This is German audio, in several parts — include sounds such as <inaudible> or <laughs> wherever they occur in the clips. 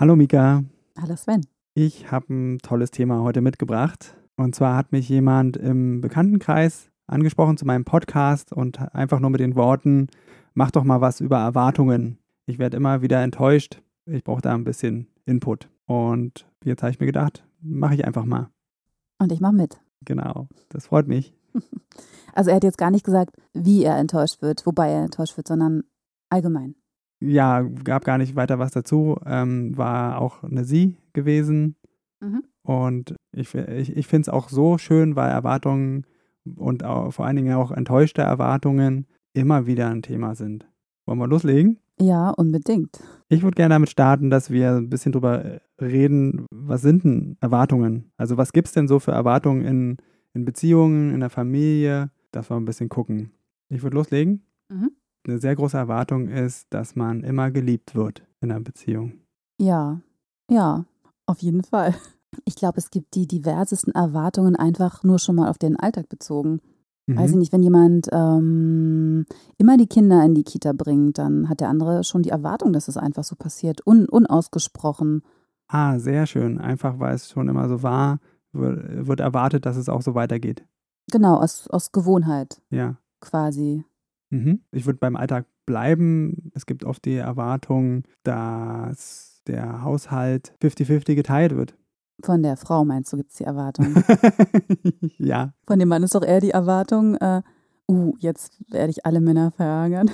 Hallo Mika. Hallo Sven. Ich habe ein tolles Thema heute mitgebracht. Und zwar hat mich jemand im Bekanntenkreis angesprochen zu meinem Podcast und einfach nur mit den Worten, mach doch mal was über Erwartungen. Ich werde immer wieder enttäuscht. Ich brauche da ein bisschen Input. Und jetzt habe ich mir gedacht, mache ich einfach mal. Und ich mache mit. Genau, das freut mich. <laughs> Also er hat jetzt gar nicht gesagt, wie er enttäuscht wird, wobei er enttäuscht wird, sondern allgemein ja, gab gar nicht weiter was dazu. Ähm, war auch eine Sie gewesen. Mhm. Und ich, ich, ich finde es auch so schön, weil Erwartungen und auch, vor allen Dingen auch enttäuschte Erwartungen immer wieder ein Thema sind. Wollen wir loslegen? Ja, unbedingt. Ich würde gerne damit starten, dass wir ein bisschen drüber reden, was sind denn Erwartungen? Also was gibt es denn so für Erwartungen in, in Beziehungen, in der Familie, dass wir ein bisschen gucken. Ich würde loslegen. Mhm eine sehr große Erwartung ist, dass man immer geliebt wird in einer Beziehung. Ja, ja, auf jeden Fall. Ich glaube, es gibt die diversesten Erwartungen einfach nur schon mal auf den Alltag bezogen. Mhm. Weiß ich nicht, wenn jemand ähm, immer die Kinder in die Kita bringt, dann hat der andere schon die Erwartung, dass es einfach so passiert, un unausgesprochen. Ah, sehr schön. Einfach weil es schon immer so war, wird erwartet, dass es auch so weitergeht. Genau, aus, aus Gewohnheit. Ja. Quasi. Mhm. Ich würde beim Alltag bleiben. Es gibt oft die Erwartung, dass der Haushalt 50-50 geteilt wird. Von der Frau meinst du, gibt es die Erwartung? <laughs> ja. Von dem Mann ist doch eher die Erwartung, äh, uh, jetzt werde ich alle Männer verärgern.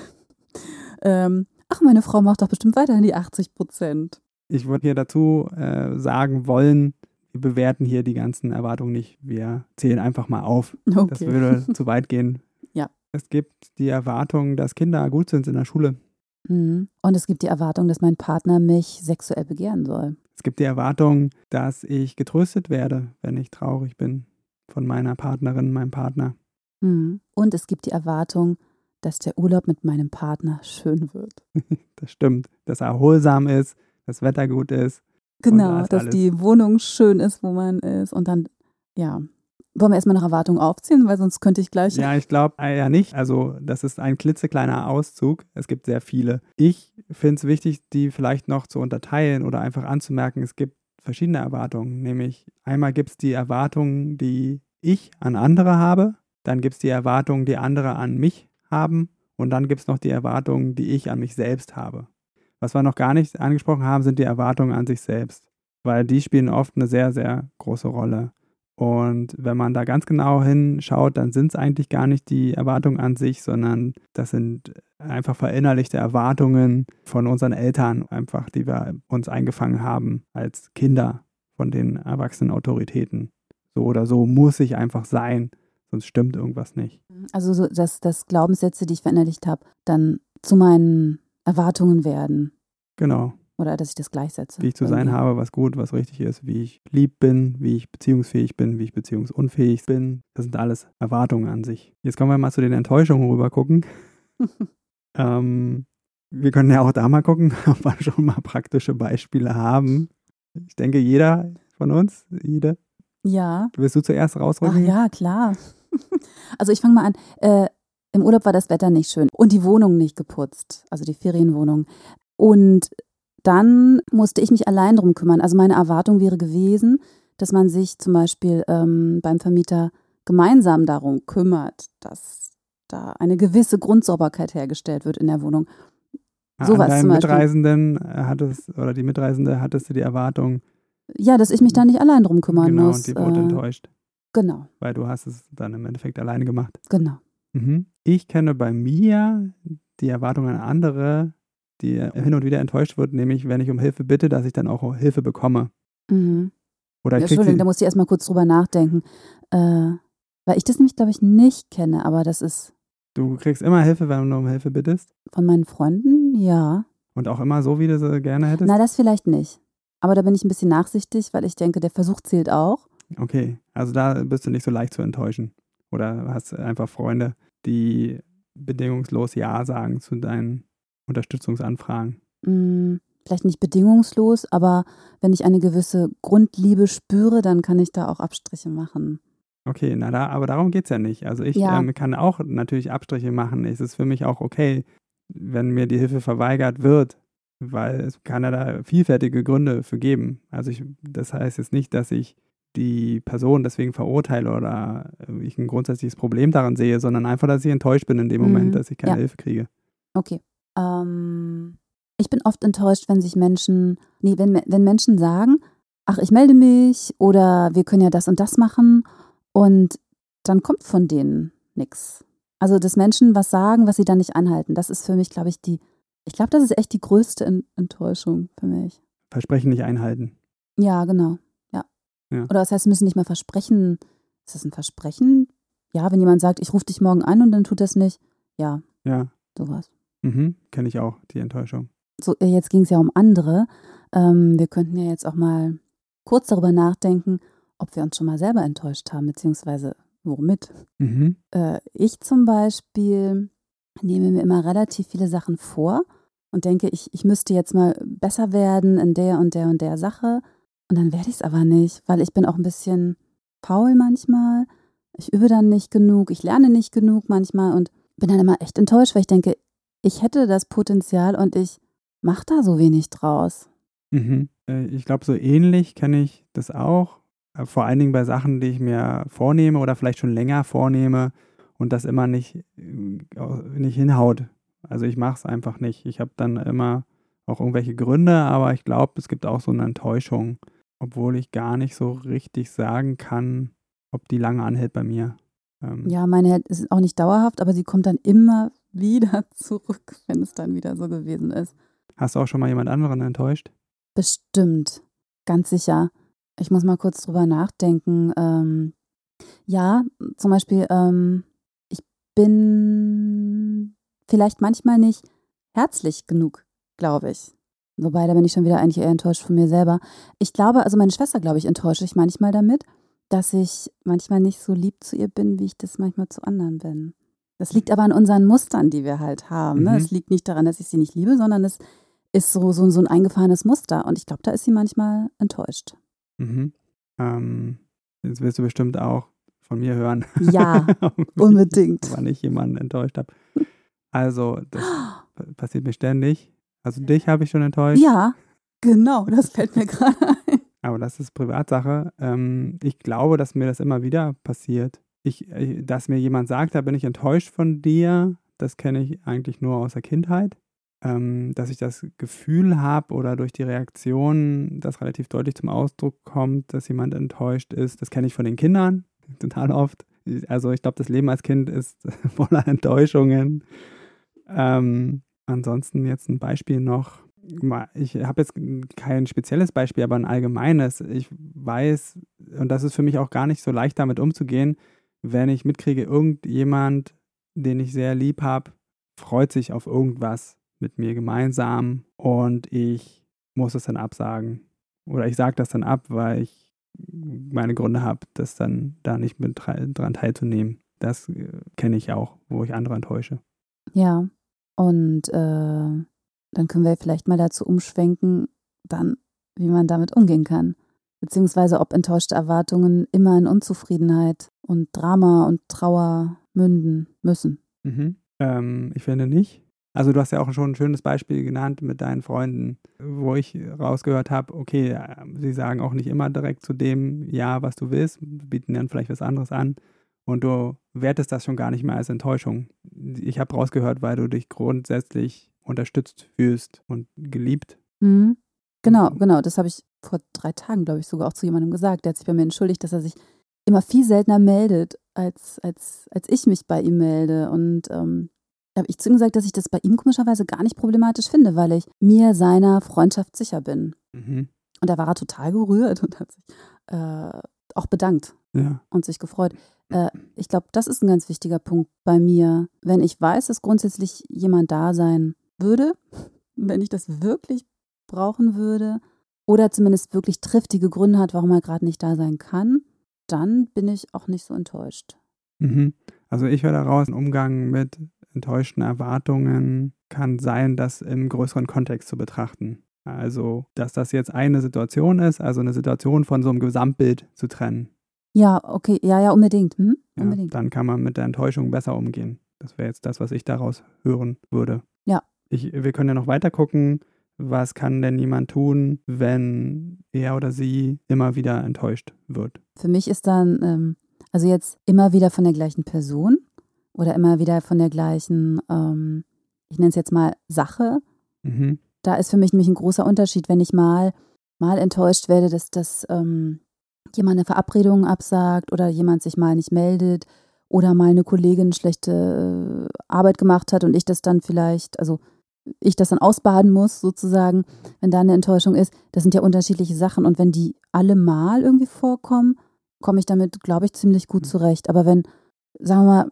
<laughs> ähm, ach, meine Frau macht doch bestimmt weiterhin die 80 Prozent. Ich würde hier dazu äh, sagen wollen, wir bewerten hier die ganzen Erwartungen nicht. Wir zählen einfach mal auf. Okay. Das würde <laughs> zu weit gehen. Es gibt die Erwartung, dass Kinder gut sind in der Schule. Mhm. Und es gibt die Erwartung, dass mein Partner mich sexuell begehren soll. Es gibt die Erwartung, dass ich getröstet werde, wenn ich traurig bin von meiner Partnerin, meinem Partner. Mhm. Und es gibt die Erwartung, dass der Urlaub mit meinem Partner schön wird. <laughs> das stimmt, dass er erholsam ist, das Wetter gut ist. Genau, dass alles. die Wohnung schön ist, wo man ist und dann, ja, wollen wir erstmal nach Erwartung aufziehen, weil sonst könnte ich gleich. Ja, ich glaube äh, ja nicht. Also, das ist ein klitzekleiner Auszug. Es gibt sehr viele. Ich finde es wichtig, die vielleicht noch zu unterteilen oder einfach anzumerken, es gibt verschiedene Erwartungen. Nämlich einmal gibt es die Erwartungen, die ich an andere habe. Dann gibt es die Erwartungen, die andere an mich haben. Und dann gibt es noch die Erwartungen, die ich an mich selbst habe. Was wir noch gar nicht angesprochen haben, sind die Erwartungen an sich selbst. Weil die spielen oft eine sehr, sehr große Rolle. Und wenn man da ganz genau hinschaut, dann sind es eigentlich gar nicht die Erwartungen an sich, sondern das sind einfach verinnerlichte Erwartungen von unseren Eltern, einfach, die wir uns eingefangen haben als Kinder von den erwachsenen Autoritäten. So oder so muss ich einfach sein, sonst stimmt irgendwas nicht. Also, so, dass, dass Glaubenssätze, die ich verinnerlicht habe, dann zu meinen Erwartungen werden. Genau. Oder dass ich das gleichsetze. Wie ich zu sein habe, was gut, was richtig ist, wie ich lieb bin, wie ich beziehungsfähig bin, wie ich beziehungsunfähig bin. Das sind alles Erwartungen an sich. Jetzt kommen wir mal zu den Enttäuschungen rüber gucken. <laughs> ähm, wir können ja auch da mal gucken, <laughs> ob wir schon mal praktische Beispiele haben. Ich denke, jeder von uns, jede. Ja. Willst du zuerst rausrücken? Ach ja, klar. <laughs> Also ich fange mal an. Äh, Im Urlaub war das Wetter nicht schön und die Wohnung nicht geputzt, also die Ferienwohnung. Und dann musste ich mich allein drum kümmern. Also meine Erwartung wäre gewesen, dass man sich zum Beispiel ähm, beim Vermieter gemeinsam darum kümmert, dass da eine gewisse Grundsauberkeit hergestellt wird in der Wohnung. Sowas An zum Beispiel. Mitreisenden hattest, oder die Mitreisende hattest du die Erwartung. Ja, dass ich mich da nicht allein drum kümmern genau, muss. Genau, und die wurde äh, enttäuscht. Genau. Weil du hast es dann im Endeffekt alleine gemacht. Genau. Mhm. Ich kenne bei mir die Erwartung an andere, die hin und wieder enttäuscht wird, nämlich wenn ich um Hilfe bitte, dass ich dann auch Hilfe bekomme. Mhm. Oder ja, Entschuldigung, da muss ich erstmal kurz drüber nachdenken. Äh, weil ich das nämlich, glaube ich, nicht kenne, aber das ist. Du kriegst immer Hilfe, wenn du um Hilfe bittest? Von meinen Freunden, ja. Und auch immer so, wie du sie gerne hättest? Na, das vielleicht nicht. Aber da bin ich ein bisschen nachsichtig, weil ich denke, der Versuch zählt auch. Okay, also da bist du nicht so leicht zu enttäuschen. Oder hast einfach Freunde, die bedingungslos Ja sagen zu deinen Unterstützungsanfragen? Hm, vielleicht nicht bedingungslos, aber wenn ich eine gewisse Grundliebe spüre, dann kann ich da auch Abstriche machen. Okay, na da, aber darum geht es ja nicht. Also ich Ja. ähm, kann auch natürlich Abstriche machen. Es ist für mich auch okay, wenn mir die Hilfe verweigert wird, weil es kann ja da vielfältige Gründe für geben. Also ich, das heißt jetzt nicht, dass ich die Person deswegen verurteile oder äh, ich ein grundsätzliches Problem daran sehe, sondern einfach, dass ich enttäuscht bin in dem Mhm, Moment, dass ich keine ja. Hilfe kriege. Okay. Ähm, ich bin oft enttäuscht, wenn sich Menschen, nee, wenn, wenn Menschen sagen, ach, ich melde mich oder wir können ja das und das machen und dann kommt von denen nichts. Also, dass Menschen was sagen, was sie dann nicht anhalten, das ist für mich, glaube ich, die, ich glaube, das ist echt die größte En- Enttäuschung für mich. Versprechen nicht einhalten. Ja, genau. Ja. Ja. Oder das heißt, sie müssen nicht mehr versprechen. Ist das ein Versprechen? Ja, wenn jemand sagt, ich rufe dich morgen an und dann tut das nicht. Ja, Ja, sowas. Mhm. kenne ich auch, die Enttäuschung. so, äh, jetzt ging es ja um andere. Ähm, wir könnten ja jetzt auch mal kurz darüber nachdenken, ob wir uns schon mal selber enttäuscht haben, beziehungsweise womit. Mhm. Äh, ich zum Beispiel nehme mir immer relativ viele Sachen vor und denke, ich, ich müsste jetzt mal besser werden in der und der und der Sache. Und dann werde ich es aber nicht, weil ich bin auch ein bisschen faul manchmal. Ich übe dann nicht genug, ich lerne nicht genug manchmal und bin dann immer echt enttäuscht, weil ich denke, ich hätte das Potenzial und ich mache da so wenig draus. Mhm. Äh, Ich glaube, so ähnlich kenne ich das auch. Äh, Vor allen Dingen bei Sachen, die ich mir vornehme oder vielleicht schon länger vornehme und das immer nicht, äh, nicht hinhaut. Also ich mache es einfach nicht. Ich habe dann immer auch irgendwelche Gründe, aber ich glaube, es gibt auch so eine Enttäuschung, obwohl ich gar nicht so richtig sagen kann, ob die lange anhält bei mir. Ähm, Ja, meine ist auch nicht dauerhaft, aber sie kommt dann immer wieder <laughs> zurück, wenn es dann wieder so gewesen ist. Hast du auch schon mal jemand anderen enttäuscht? Bestimmt, ganz sicher. Ich muss mal kurz drüber nachdenken. Ähm, ja, zum Beispiel, ähm, ich bin vielleicht manchmal nicht herzlich genug, glaube ich. Wobei, da bin ich schon wieder eigentlich eher enttäuscht von mir selber. Ich glaube, also meine Schwester, glaube ich, enttäusche ich manchmal damit, dass ich manchmal nicht so lieb zu ihr bin, wie ich das manchmal zu anderen bin. Das liegt aber an unseren Mustern, die wir halt haben. Ne? Mhm. Es liegt nicht daran, dass ich sie nicht liebe, sondern es ist so, so, so ein eingefahrenes Muster. Und ich glaube, da ist sie manchmal enttäuscht. Mhm. Ähm, jetzt wirst du bestimmt auch von mir hören. Ja, <laughs> unbedingt. wann ich jemanden enttäuscht habe. <gasps> Also, das passiert mir ständig. Also, dich habe ich schon enttäuscht, Ja, genau, das fällt mir gerade ein. aber das ist Privatsache. Ähm, ich glaube, dass mir das immer wieder passiert. Ich, äh, dass mir jemand sagt, da bin ich enttäuscht von dir, das kenne ich eigentlich nur aus der Kindheit. Ähm, dass ich das Gefühl habe oder durch die Reaktion, das relativ deutlich zum Ausdruck kommt, dass jemand enttäuscht ist, das kenne ich von den Kindern <laughs> total oft. Also ich glaube, das Leben als Kind ist <laughs> voller Enttäuschungen. Ähm, ansonsten jetzt ein Beispiel noch. Ich habe jetzt kein spezielles Beispiel, aber ein allgemeines. Ich weiß, und das ist für mich auch gar nicht so leicht damit umzugehen, wenn ich mitkriege, irgendjemand, den ich sehr lieb habe, freut sich auf irgendwas mit mir gemeinsam und ich muss es dann absagen. Oder ich sage das dann ab, weil ich meine Gründe habe, das dann da nicht mit dra- dran teilzunehmen. Das äh, kenne ich auch, wo ich andere enttäusche. Ja, und äh, dann können wir vielleicht mal dazu umschwenken, dann, wie man damit umgehen kann. Beziehungsweise ob enttäuschte Erwartungen immer in Unzufriedenheit und Drama und Trauer münden müssen. Mhm. Ähm, ich finde nicht. Also du hast ja auch schon ein schönes Beispiel genannt mit deinen Freunden, wo ich rausgehört habe, okay, äh, sie sagen auch nicht immer direkt zu dem Ja, was du willst, bieten dann vielleicht was anderes an und du wertest das schon gar nicht mehr als Enttäuschung. Ich habe rausgehört, weil du dich grundsätzlich unterstützt fühlst und geliebt. Mhm. Genau, genau. Das habe ich vor drei Tagen, glaube ich, sogar auch zu jemandem gesagt. Der hat sich bei mir entschuldigt, dass er sich immer viel seltener meldet, als, als, als ich mich bei ihm melde. Und ähm, da habe ich zu ihm gesagt, dass ich das bei ihm komischerweise gar nicht problematisch finde, weil ich mir seiner Freundschaft sicher bin. Mhm. Und da war er total gerührt und hat sich äh, auch bedankt Ja. und sich gefreut. Äh, ich glaube, das ist ein ganz wichtiger Punkt bei mir. Wenn ich weiß, dass grundsätzlich jemand da sein würde, <laughs> wenn ich das wirklich brauchen würde, oder zumindest wirklich triftige Gründe hat, warum er gerade nicht da sein kann, dann bin ich auch nicht so enttäuscht. Mhm. Also ich höre daraus, ein Umgang mit enttäuschten Erwartungen kann sein, das im größeren Kontext zu betrachten. Also, dass das jetzt eine Situation ist, also eine Situation von so einem Gesamtbild zu trennen. Ja, okay, ja, ja, unbedingt. Mhm. Ja, unbedingt. Dann kann man mit der Enttäuschung besser umgehen. Das wäre jetzt das, was ich daraus hören würde. Ja. Ich, wir können ja noch weiter gucken, was kann denn jemand tun, wenn er oder sie immer wieder enttäuscht wird. Für mich ist dann, ähm, also jetzt immer wieder von der gleichen Person oder immer wieder von der gleichen, ähm, ich nenne es jetzt mal Sache. Mhm. Da ist für mich nämlich ein großer Unterschied, wenn ich mal, mal enttäuscht werde, dass das ähm, jemand eine Verabredung absagt oder jemand sich mal nicht meldet oder mal eine Kollegin schlechte äh, Arbeit gemacht hat und ich das dann vielleicht, also ich das dann ausbaden muss, sozusagen, wenn da eine Enttäuschung ist. Das sind ja unterschiedliche Sachen. Und wenn die alle mal irgendwie vorkommen, komme ich damit, glaube ich, ziemlich gut zurecht. Aber wenn, sagen wir mal,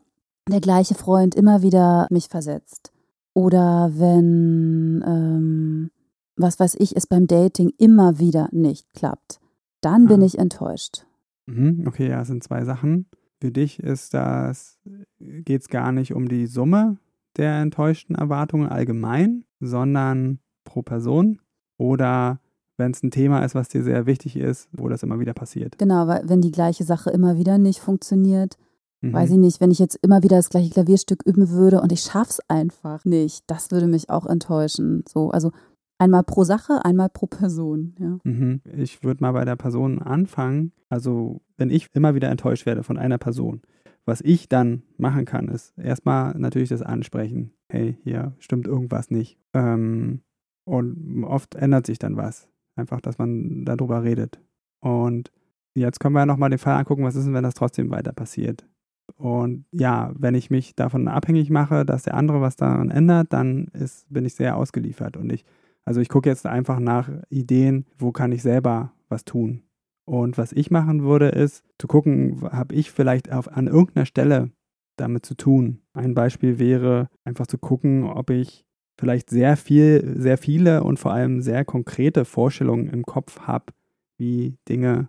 der gleiche Freund immer wieder mich versetzt oder wenn, ähm, was weiß ich, es beim Dating immer wieder nicht klappt, dann bin Ah. ich enttäuscht. Mhm. Okay, ja, es sind zwei Sachen. Für dich ist das, geht es gar nicht um die Summe der enttäuschten Erwartungen allgemein, sondern pro Person oder wenn es ein Thema ist, was dir sehr wichtig ist, wo das immer wieder passiert. Genau, weil wenn die gleiche Sache immer wieder nicht funktioniert, Mhm. weiß ich nicht, wenn ich jetzt immer wieder das gleiche Klavierstück üben würde und ich schaff's einfach nicht, das würde mich auch enttäuschen. So, also einmal pro Sache, einmal pro Person, ja. Mhm. Ich würde mal bei der Person anfangen. Also, wenn ich immer wieder enttäuscht werde von einer Person, was ich dann machen kann, ist erstmal natürlich das Ansprechen. Hey, hier stimmt irgendwas nicht. Ähm, und oft ändert sich dann was. Einfach, dass man darüber redet. Und jetzt können wir ja nochmal den Fall angucken, was ist denn, wenn das trotzdem weiter passiert? Und ja, wenn ich mich davon abhängig mache, dass der andere was daran ändert, dann ist, bin ich sehr ausgeliefert. Und ich, also ich gucke jetzt einfach nach Ideen, wo kann ich selber was tun. Und was ich machen würde, ist zu gucken, habe ich vielleicht auf, an irgendeiner Stelle damit zu tun. Ein Beispiel wäre einfach zu gucken, ob ich vielleicht sehr viel, sehr viele und vor allem sehr konkrete Vorstellungen im Kopf habe, wie Dinge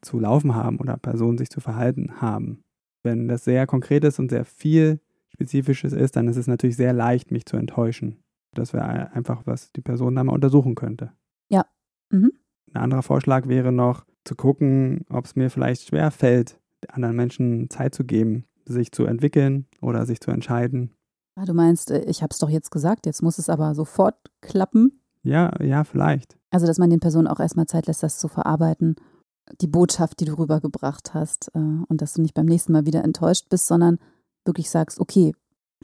zu laufen haben oder Personen sich zu verhalten haben. Wenn das sehr konkret ist und sehr viel Spezifisches ist, dann ist es natürlich sehr leicht, mich zu enttäuschen. Das wäre einfach, was die Person da mal untersuchen könnte. Ja. Mhm. Ein anderer Vorschlag wäre noch zu gucken, ob es mir vielleicht schwer fällt, anderen Menschen Zeit zu geben, sich zu entwickeln oder sich zu entscheiden. Ah, Du meinst, äh, ich habe es doch jetzt gesagt, jetzt muss es aber sofort klappen. Ja, ja, vielleicht. Also, dass man den Personen auch erstmal Zeit lässt, das zu verarbeiten, die Botschaft, die du rübergebracht hast. äh, Und dass du nicht beim nächsten Mal wieder enttäuscht bist, sondern wirklich sagst, okay,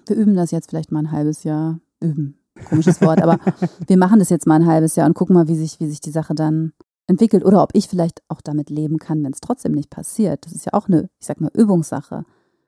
wir üben das jetzt vielleicht mal ein halbes Jahr. Üben, komisches Wort, aber <laughs> wir machen das jetzt mal ein halbes Jahr und gucken mal, wie sich, wie sich die Sache dann entwickelt oder ob ich vielleicht auch damit leben kann, wenn es trotzdem nicht passiert. Das ist ja auch eine, ich sag mal, Übungssache.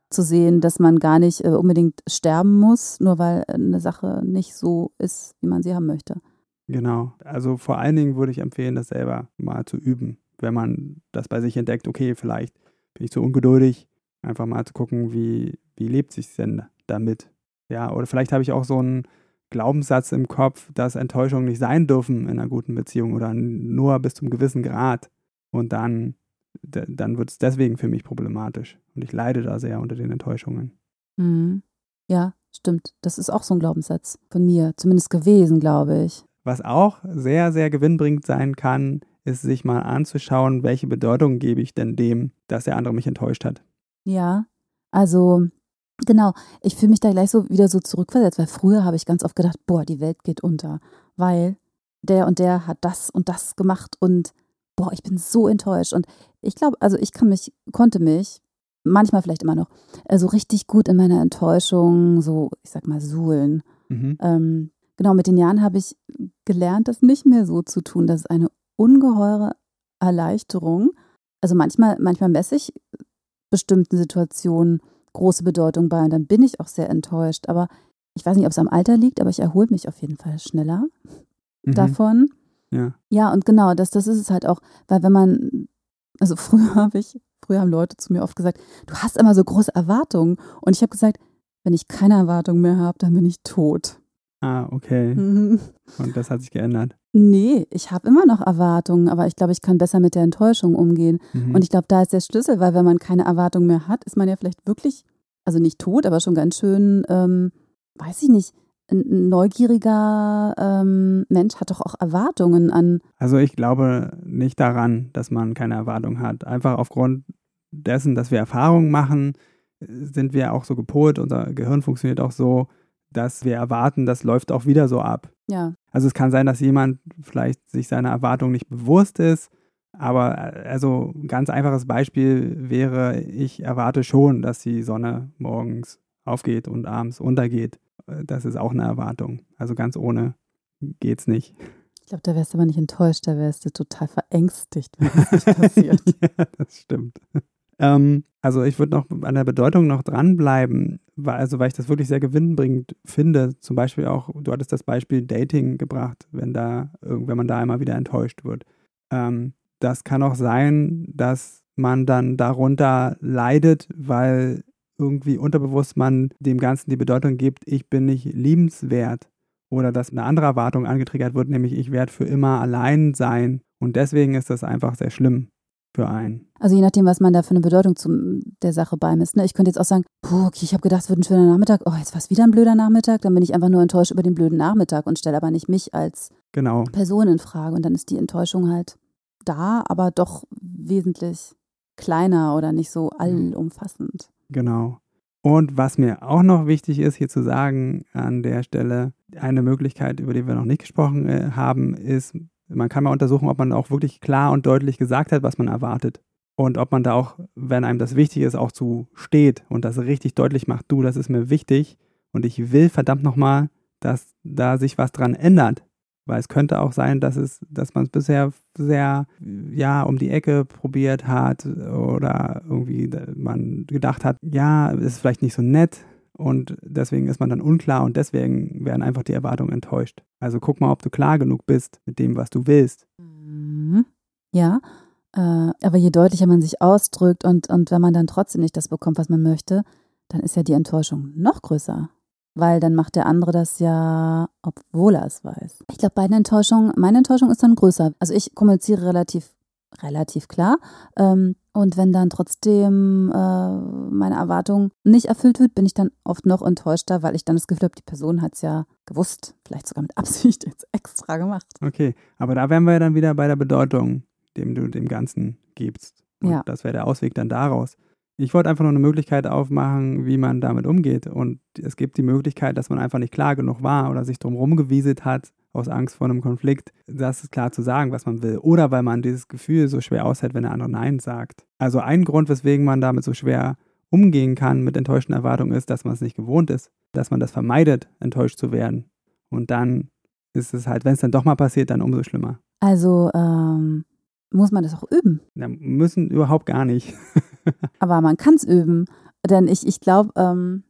Zu sehen, dass man gar nicht äh, unbedingt sterben muss, nur weil äh, eine Sache nicht so ist, wie man sie haben möchte. Genau. Also vor allen Dingen würde ich empfehlen, das selber mal zu üben. Wenn man das bei sich entdeckt, okay, vielleicht bin ich zu ungeduldig, einfach mal zu gucken, wie, wie lebt sich denn damit. Ja, oder vielleicht habe ich auch so einen Glaubenssatz im Kopf, dass Enttäuschungen nicht sein dürfen in einer guten Beziehung oder nur bis zum gewissen Grad. Und dann, dann wird es deswegen für mich problematisch. Und ich leide da sehr unter den Enttäuschungen. Mhm. Ja, stimmt. Das ist auch so ein Glaubenssatz von mir, zumindest gewesen, glaube ich. Was auch sehr, sehr gewinnbringend sein kann, ist sich mal anzuschauen, welche Bedeutung gebe ich denn dem, dass der andere mich enttäuscht hat. Ja, also genau, ich fühle mich da gleich so wieder so zurückversetzt, weil früher habe ich ganz oft gedacht, boah, die Welt geht unter, weil der und der hat das und das gemacht und boah, ich bin so enttäuscht. Und ich glaube, also ich kann mich, konnte mich, manchmal vielleicht immer noch, äh, so richtig gut in meiner Enttäuschung, so, ich sag mal, suhlen. Mhm. Ähm, genau, mit den Jahren habe ich gelernt, das nicht mehr so zu tun. Das ist eine ungeheure Erleichterung. Also manchmal, manchmal messe ich bestimmten Situationen große Bedeutung bei und dann bin ich auch sehr enttäuscht. Aber ich weiß nicht, ob es am Alter liegt, aber ich erhole mich auf jeden Fall schneller Mhm. davon. Ja. Ja, und genau, das, das ist es halt auch, weil wenn man, also <laughs> früher habe ich, früher haben Leute zu mir oft gesagt, du hast immer so große Erwartungen. Und ich habe gesagt, wenn ich keine Erwartungen mehr habe, dann bin ich tot. Ah, okay. Mhm. Und das hat sich geändert. Nee, ich habe immer noch Erwartungen, aber ich glaube, ich kann besser mit der Enttäuschung umgehen. Mhm. Und ich glaube, da ist der Schlüssel, weil wenn man keine Erwartung mehr hat, ist man ja vielleicht wirklich, also nicht tot, aber schon ganz schön, ähm, weiß ich nicht, ein neugieriger ähm, Mensch hat doch auch Erwartungen an. Also ich glaube nicht daran, dass man keine Erwartung hat. Einfach aufgrund dessen, dass wir Erfahrungen machen, sind wir auch so gepolt, unser Gehirn funktioniert auch so, dass wir erwarten, das läuft auch wieder so ab. Ja, Also es kann sein, dass jemand vielleicht sich seiner Erwartung nicht bewusst ist, aber äh, also ein ganz einfaches Beispiel wäre, ich erwarte schon, dass die Sonne morgens aufgeht und abends untergeht. Äh, Das ist auch eine Erwartung. Also ganz ohne geht's nicht. ich glaube, da wärst du aber nicht enttäuscht, da wärst du total verängstigt, wenn das <laughs> nicht passiert. ja, das stimmt. Ähm, also ich würde noch an der Bedeutung noch dranbleiben, weil, also weil ich das wirklich sehr gewinnbringend finde. Zum Beispiel auch, du hattest das Beispiel Dating gebracht, wenn da, wenn man da einmal wieder enttäuscht wird. Ähm, das kann auch sein, dass man dann darunter leidet, weil irgendwie unterbewusst man dem Ganzen die Bedeutung gibt, ich bin nicht liebenswert. Oder dass eine andere Erwartung angetriggert wird, nämlich ich werde für immer allein sein. Und deswegen ist das einfach sehr schlimm für einen. Also je nachdem, was man da für eine Bedeutung zum, der Sache beimisst. Ne? Ich könnte jetzt auch sagen, puh, okay, ich habe gedacht, es wird ein schöner Nachmittag. Oh, jetzt war es wieder ein blöder Nachmittag. Dann bin ich einfach nur enttäuscht über den blöden Nachmittag und stelle aber nicht mich als Genau. Person in Frage. Und dann ist die Enttäuschung halt da, aber doch wesentlich kleiner oder nicht so allumfassend. Genau. Und was mir auch noch wichtig ist, hier zu sagen an der Stelle, eine Möglichkeit, über die wir noch nicht gesprochen äh, haben, ist, man kann mal untersuchen, ob man auch wirklich klar und deutlich gesagt hat, was man erwartet. Und ob man da auch, wenn einem das wichtig ist, auch zu steht und das richtig deutlich macht, du, das ist mir wichtig und ich will verdammt nochmal, dass da sich was dran ändert. Weil es könnte auch sein, dass es, dass man es bisher sehr, ja, um die Ecke probiert hat oder irgendwie man gedacht hat, ja, ist vielleicht nicht so nett und deswegen ist man dann unklar und deswegen werden einfach die Erwartungen enttäuscht. Also guck mal, ob du klar genug bist mit dem, was du willst. Mhm. Ja, äh, aber je deutlicher man sich ausdrückt und, und wenn man dann trotzdem nicht das bekommt, was man möchte, dann ist ja die Enttäuschung noch größer. Weil dann macht der andere das ja, obwohl er es weiß. Ich glaube, beide Enttäuschungen, meine Enttäuschung ist dann größer. Also ich kommuniziere relativ, relativ klar. Ähm, und wenn dann trotzdem äh, meine Erwartung nicht erfüllt wird, bin ich dann oft noch enttäuschter, weil ich dann das Gefühl habe, die Person hat es ja gewusst, vielleicht sogar mit Absicht jetzt extra gemacht. Okay, aber da wären wir ja dann wieder bei der Bedeutung, dem du dem Ganzen gibst. Und Ja. das wäre der Ausweg dann daraus. Ich wollte einfach nur eine Möglichkeit aufmachen, wie man damit umgeht. Und es gibt die Möglichkeit, dass man einfach nicht klar genug war oder sich drum rumgewieselt hat, aus Angst vor einem Konflikt, das ist klar zu sagen, was man will. Oder weil man dieses Gefühl so schwer aushält, wenn der andere Nein sagt. Also ein Grund, weswegen man damit so schwer umgehen kann mit enttäuschten Erwartungen, ist, dass man es nicht gewohnt ist, dass man das vermeidet, enttäuscht zu werden. Und dann ist es halt, wenn es dann doch mal passiert, dann umso schlimmer. Also ähm, muss man das auch üben. Ja, müssen überhaupt gar nicht. <laughs> <laughs> Aber man kann es üben. Denn ich, ich glaube, ähm,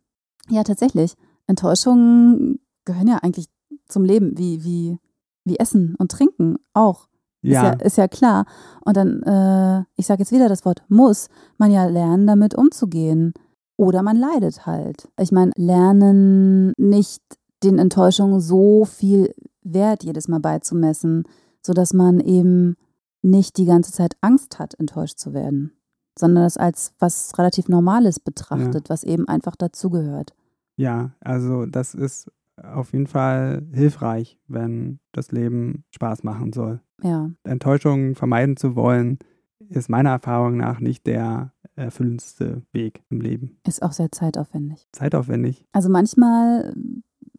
ja, tatsächlich, Enttäuschungen gehören ja eigentlich zum Leben, wie, wie, wie Essen und Trinken auch. Ist, ja, Ja, ist ja klar. Und dann, äh, ich sage jetzt wieder das Wort muss, man ja lernen, damit umzugehen. Oder man leidet halt. Ich meine, lernen nicht den Enttäuschungen so viel Wert jedes Mal beizumessen, sodass man eben nicht die ganze Zeit Angst hat, enttäuscht zu werden, sondern das als was relativ Normales betrachtet, was eben einfach dazugehört. ja, also das ist auf jeden Fall hilfreich, wenn das Leben Spaß machen soll. Ja, Enttäuschungen vermeiden zu wollen, ist meiner Erfahrung nach nicht der erfüllendste Weg im Leben. ist auch sehr zeitaufwendig. Zeitaufwendig. Also manchmal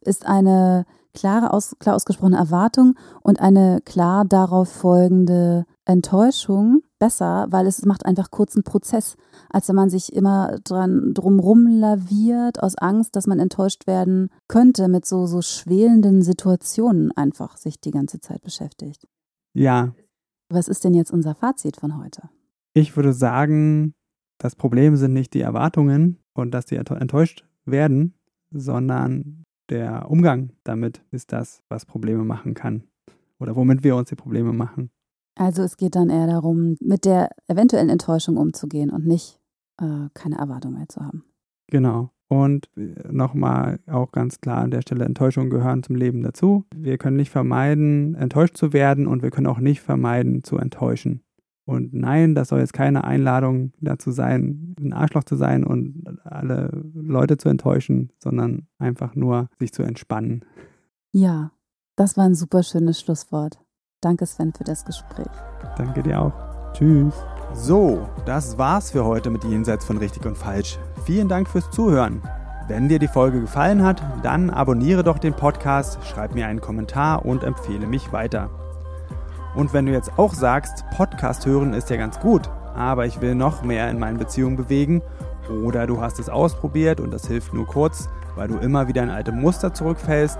ist eine klare, aus, klar ausgesprochene Erwartung und eine klar darauf folgende Enttäuschung besser, weil es macht einfach kurzen Prozess, als wenn man sich immer dran drumrum laviert aus Angst, dass man enttäuscht werden könnte, mit so, so schwelenden Situationen einfach sich die ganze Zeit beschäftigt. Ja, Was ist denn jetzt unser Fazit von heute? ich würde sagen, das Problem sind nicht die Erwartungen und dass die enttäu- enttäuscht werden, sondern der Umgang damit ist das, was Probleme machen kann. Oder womit wir uns die Probleme machen. Also es geht dann eher darum, mit der eventuellen Enttäuschung umzugehen und nicht äh, keine Erwartung mehr zu haben. Genau. Und nochmal auch ganz klar an der Stelle, Enttäuschungen gehören zum Leben dazu. Wir können nicht vermeiden, enttäuscht zu werden und wir können auch nicht vermeiden, zu enttäuschen. Und nein, das soll jetzt keine Einladung dazu sein, ein Arschloch zu sein und alle Leute zu enttäuschen, sondern einfach nur sich zu entspannen. Ja, das war ein super schönes Schlusswort. Danke, Sven, für das Gespräch. Danke dir auch. Tschüss. So, das war's für heute mit Jenseits von Richtig und Falsch. Vielen Dank fürs Zuhören. Wenn dir die Folge gefallen hat, dann abonniere doch den Podcast, schreib mir einen Kommentar und empfehle mich weiter. Und wenn du jetzt auch sagst, Podcast hören ist ja ganz gut, aber ich will noch mehr in meinen Beziehungen bewegen, oder du hast es ausprobiert und das hilft nur kurz, weil du immer wieder in alte Muster zurückfällst,